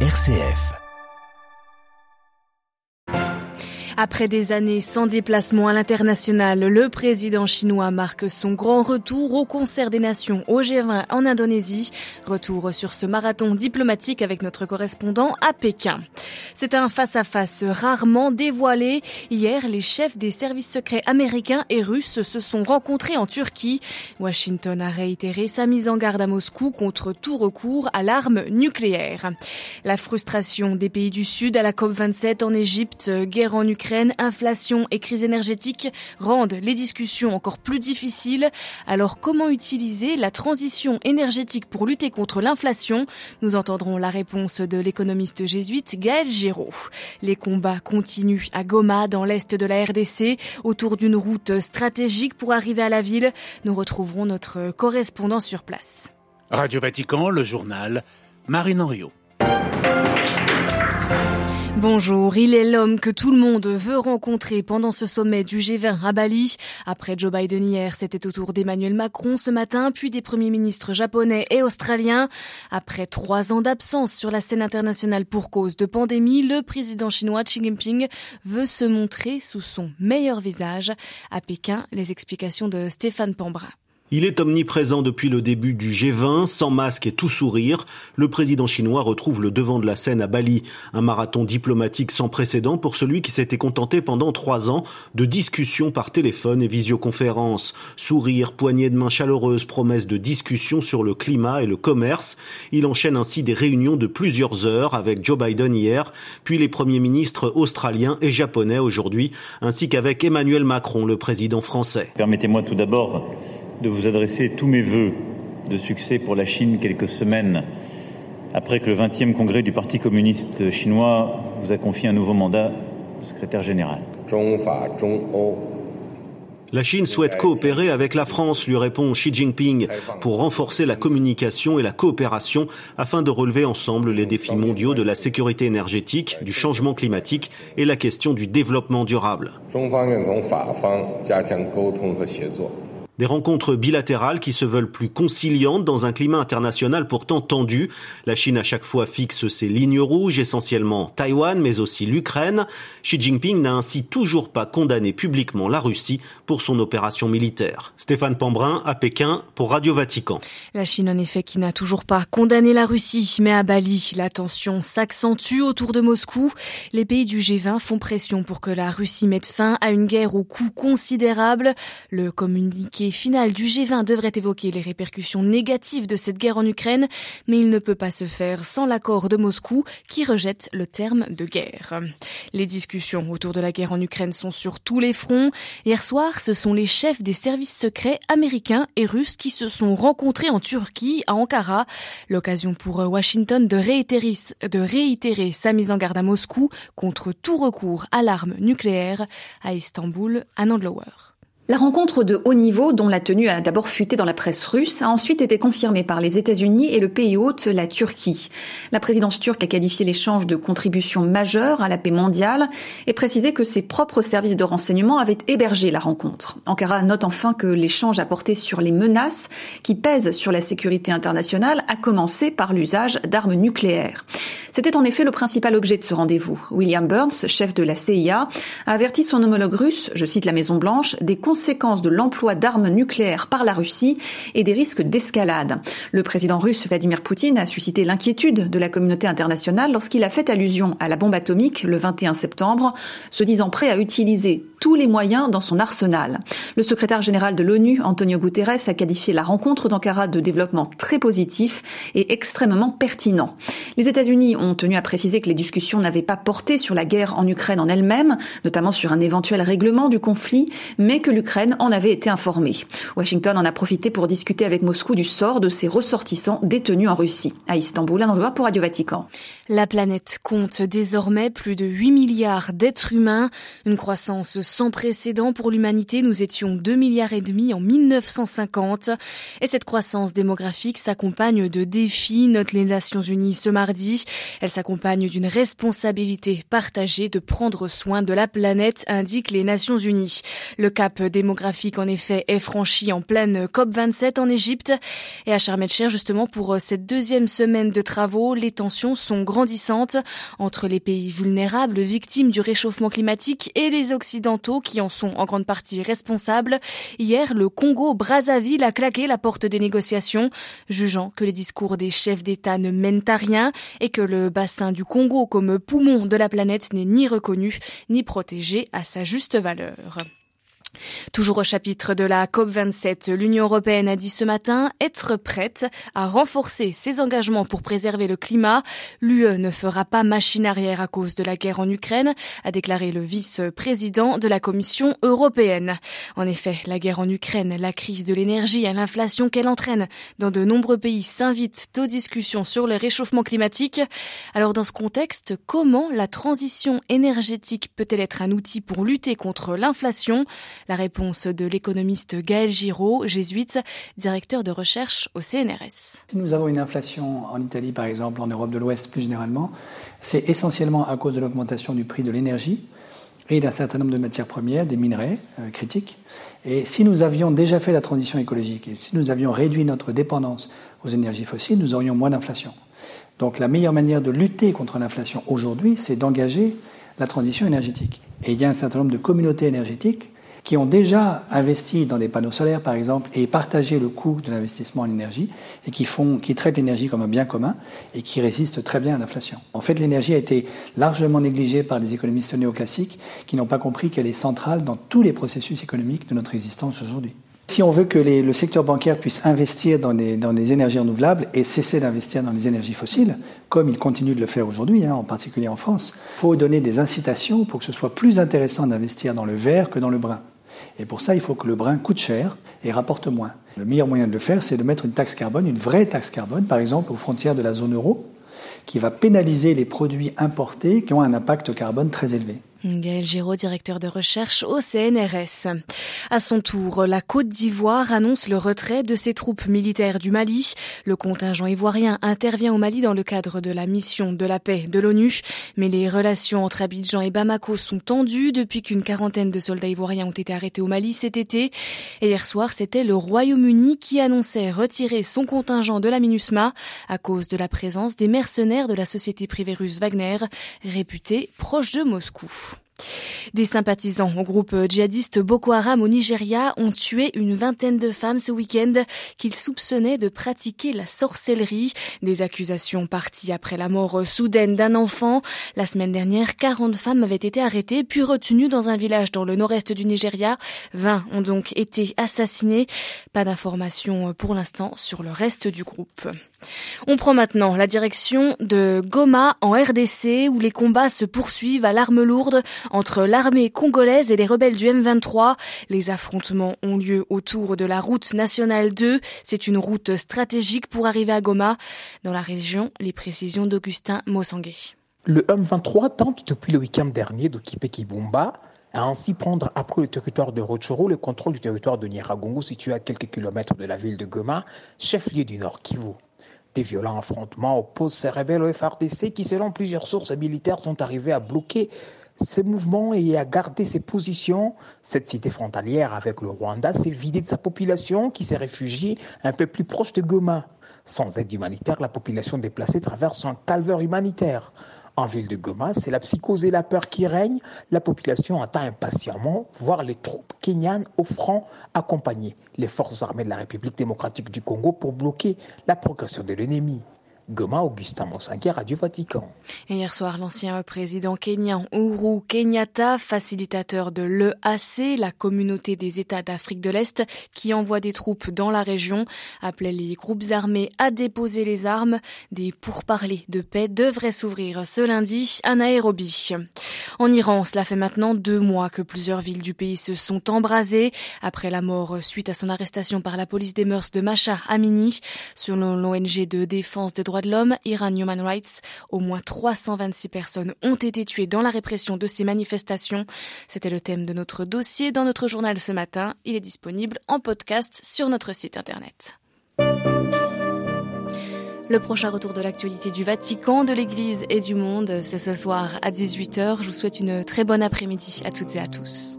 RCF. Après des années sans déplacement à l'international, le président chinois marque son grand retour au concert des nations au G20 en Indonésie. Retour sur ce marathon diplomatique avec notre correspondant à Pékin. C'est un face-à-face rarement dévoilé. Hier, les chefs des services secrets américains et russes se sont rencontrés en Turquie. Washington a réitéré sa mise en garde à Moscou contre tout recours à l'arme nucléaire. La frustration des pays du Sud à la COP27 en Égypte, guerre en Ukraine, inflation et crise énergétique rendent les discussions encore plus difficiles. Alors comment utiliser la transition énergétique pour lutter contre l'inflation? Nous entendrons la réponse de l'économiste jésuite Gaël Giraud. Les combats continuent à Goma dans l'est de la RDC autour d'une route stratégique pour arriver à la ville. Nous retrouverons notre correspondant sur place. Radio Vatican, le journal, Marine Henriot. Bonjour, il est l'homme que tout le monde veut rencontrer pendant ce sommet du G20 à Bali. Après Joe Biden hier, c'était au tour d'Emmanuel Macron ce matin, puis des premiers ministres japonais et australiens. Après trois ans d'absence sur la scène internationale pour cause de pandémie, le président chinois Xi Jinping veut se montrer sous son meilleur visage. À Pékin, les explications de Stéphane Pambrin. Il est omniprésent depuis le début du G20, sans masque et tout sourire. Le président chinois retrouve le devant de la scène à Bali. Un marathon diplomatique sans précédent pour celui qui s'était contenté pendant trois ans de discussions par téléphone et visioconférence. Sourire, poignée de main chaleureuse, promesses de discussions sur le climat et le commerce. Il enchaîne ainsi des réunions de plusieurs heures avec Joe Biden hier, puis les premiers ministres australiens et japonais aujourd'hui, ainsi qu'avec Emmanuel Macron, le président français. Permettez-moi tout d'abord de vous adresser tous mes voeux de succès pour la Chine quelques semaines après que le 20e congrès du Parti communiste chinois vous a confié un nouveau mandat de secrétaire général. La Chine souhaite coopérer avec la France, lui répond Xi Jinping, pour renforcer la communication et la coopération afin de relever ensemble les défis mondiaux de la sécurité énergétique, du changement climatique et la question du développement durable. Des rencontres bilatérales qui se veulent plus conciliantes dans un climat international pourtant tendu. La Chine à chaque fois fixe ses lignes rouges, essentiellement Taïwan, mais aussi l'Ukraine. Xi Jinping n'a ainsi toujours pas condamné publiquement la Russie pour son opération militaire. Stéphane Pambrin à Pékin pour Radio Vatican. La Chine en effet qui n'a toujours pas condamné la Russie, mais à Bali, la tension s'accentue autour de Moscou. Les pays du G20 font pression pour que la Russie mette fin à une guerre au coût considérable. Le communiqué finale du G20 devrait évoquer les répercussions négatives de cette guerre en Ukraine, mais il ne peut pas se faire sans l'accord de Moscou qui rejette le terme de guerre. Les discussions autour de la guerre en Ukraine sont sur tous les fronts. Hier soir, ce sont les chefs des services secrets américains et russes qui se sont rencontrés en Turquie, à Ankara. L'occasion pour Washington de réitérer, sa mise en garde à Moscou contre tout recours à l'arme nucléaire. À Istanbul, à Nandlower. La rencontre de haut niveau, dont la tenue a d'abord fuité dans la presse russe, a ensuite été confirmée par les États-Unis et le pays hôte, la Turquie. La présidence turque a qualifié l'échange de contribution majeure à la paix mondiale et précisé que ses propres services de renseignement avaient hébergé la rencontre. Ankara note enfin que l'échange a porté sur les menaces qui pèsent sur la sécurité internationale, à commencer par l'usage d'armes nucléaires. C'était en effet le principal objet de ce rendez-vous. William Burns, chef de la CIA, a averti son homologue russe, je cite la Maison Blanche, des conséquences de l'emploi d'armes nucléaires par la Russie et des risques d'escalade. Le président russe Vladimir Poutine a suscité l'inquiétude de la communauté internationale lorsqu'il a fait allusion à la bombe atomique le 21 septembre, se disant prêt à utiliser tous les moyens dans son arsenal. Le secrétaire général de l'ONU, Antonio Guterres, a qualifié la rencontre d'Ankara de développement très positif et extrêmement pertinent. Les États-Unis ont tenu à préciser que les discussions n'avaient pas porté sur la guerre en Ukraine en elle-même, notamment sur un éventuel règlement du conflit, mais que l'Ukraine en avait été informée. Washington en a profité pour discuter avec Moscou du sort de ses ressortissants détenus en Russie. À Istanbul, un endroit pour Radio Vatican. La planète compte désormais plus de 8 milliards d'êtres humains, une croissance sans précédent pour l'humanité. Nous étions 2 milliards et demi en 1950 et cette croissance démographique s'accompagne de défis, notent les Nations Unies ce mardi. Elle s'accompagne d'une responsabilité partagée de prendre soin de la planète, indiquent les Nations Unies. Le cap démographique, en effet, est franchi en pleine COP27 en Égypte. Et à Sharm justement, pour cette deuxième semaine de travaux, les tensions sont grandissantes entre les pays vulnérables, victimes du réchauffement climatique, et les Occidentaux qui en sont en grande partie responsables. Hier, le Congo-Brazzaville a claqué la porte des négociations, jugeant que les discours des chefs d'État ne mènent à rien et que le bassin du Congo comme poumon de la planète n'est ni reconnu ni protégé à sa juste valeur. Toujours au chapitre de la COP27, l'Union européenne a dit ce matin être prête à renforcer ses engagements pour préserver le climat. L'UE ne fera pas machine arrière à cause de la guerre en Ukraine, a déclaré le vice-président de la Commission européenne. En effet, la guerre en Ukraine, la crise de l'énergie et l'inflation qu'elle entraîne dans de nombreux pays s'invitent aux discussions sur le réchauffement climatique. Alors dans ce contexte, comment la transition énergétique peut-elle être un outil pour lutter contre l'inflation? La réponse de l'économiste Gaël Giraud, jésuite, directeur de recherche au CNRS. Si nous avons une inflation en Italie, par exemple, en Europe de l'Ouest plus généralement, c'est essentiellement à cause de l'augmentation du prix de l'énergie et d'un certain nombre de matières premières, des minerais euh, critiques. Et si nous avions déjà fait la transition écologique et si nous avions réduit notre dépendance aux énergies fossiles, nous aurions moins d'inflation. Donc la meilleure manière de lutter contre l'inflation aujourd'hui, c'est d'engager la transition énergétique. Et il y a un certain nombre de communautés énergétiques qui ont déjà investi dans des panneaux solaires, par exemple, et partagé le coût de l'investissement en énergie, et qui, font, qui traitent l'énergie comme un bien commun et qui résistent très bien à l'inflation. En fait, l'énergie a été largement négligée par les économistes néoclassiques qui n'ont pas compris qu'elle est centrale dans tous les processus économiques de notre existence aujourd'hui. Si on veut que le secteur bancaire puisse investir dans les, dans les énergies renouvelables et cesser d'investir dans les énergies fossiles, comme il continue de le faire aujourd'hui, hein, en particulier en France, il faut donner des incitations pour que ce soit plus intéressant d'investir dans le vert que dans le brun. Et pour ça, il faut que le brin coûte cher et rapporte moins. Le meilleur moyen de le faire, c'est de mettre une taxe carbone, une vraie taxe carbone, par exemple aux frontières de la zone euro, qui va pénaliser les produits importés qui ont un impact carbone très élevé. Gaël Giraud, directeur de recherche au CNRS. À son tour, la Côte d'Ivoire annonce le retrait de ses troupes militaires du Mali. Le contingent ivoirien intervient au Mali dans le cadre de la mission de la paix de l'ONU. Mais les relations entre Abidjan et Bamako sont tendues depuis qu'une quarantaine de soldats ivoiriens ont été arrêtés au Mali cet été. Et hier soir, c'était le Royaume-Uni qui annonçait retirer son contingent de la MINUSMA à cause de la présence des mercenaires de la société privée russe Wagner, réputée proche de Moscou. Des sympathisants au groupe djihadiste Boko Haram au Nigeria ont tué une vingtaine de femmes ce week-end qu'ils soupçonnaient de pratiquer la sorcellerie. Des accusations parties après la mort soudaine d'un enfant. La semaine dernière, 40 femmes avaient été arrêtées puis retenues dans un village dans le nord-est du Nigeria. 20 ont donc été assassinées. Pas d'informations pour l'instant sur le reste du groupe. On prend maintenant la direction de Goma en RDC où les combats se poursuivent à l'arme lourde entre l'armée congolaise et les rebelles du M23. Les affrontements ont lieu autour de la route nationale 2. C'est une route stratégique pour arriver à Goma. Dans la région, les précisions d'Augustin Mossangué. Le M23 tente depuis le week-end dernier d'occuper Kibumba, à ainsi prendre après le territoire de Rotchoro le contrôle du territoire de Nyiragongo situé à quelques kilomètres de la ville de Goma, chef-lieu du Nord Kivu. Des violents affrontements opposent ces rebelles au FRDC qui, selon plusieurs sources militaires, sont arrivés à bloquer ces mouvements et à garder ses positions. Cette cité frontalière avec le Rwanda s'est vidée de sa population qui s'est réfugiée un peu plus proche de Goma. Sans aide humanitaire, la population déplacée traverse un calvaire humanitaire. En ville de Goma, c'est la psychose et la peur qui règnent. La population attend impatiemment voir les troupes kenyanes offrant accompagner les forces armées de la République démocratique du Congo pour bloquer la progression de l'ennemi. Goma Augustin Monsanguer, Radio Vatican. hier soir, l'ancien président kenyan Uhuru Kenyatta, facilitateur de l'EAC, la communauté des États d'Afrique de l'Est, qui envoie des troupes dans la région, appelait les groupes armés à déposer les armes. Des pourparlers de paix devraient s'ouvrir ce lundi à Nairobi. En Iran, cela fait maintenant deux mois que plusieurs villes du pays se sont embrasées après la mort suite à son arrestation par la police des mœurs de Masha Amini. Selon l'ONG de défense des droits de l'homme, Iran Human Rights, au moins 326 personnes ont été tuées dans la répression de ces manifestations. C'était le thème de notre dossier dans notre journal ce matin. Il est disponible en podcast sur notre site internet. Le prochain retour de l'actualité du Vatican, de l'Église et du monde, c'est ce soir à 18h. Je vous souhaite une très bonne après-midi à toutes et à tous.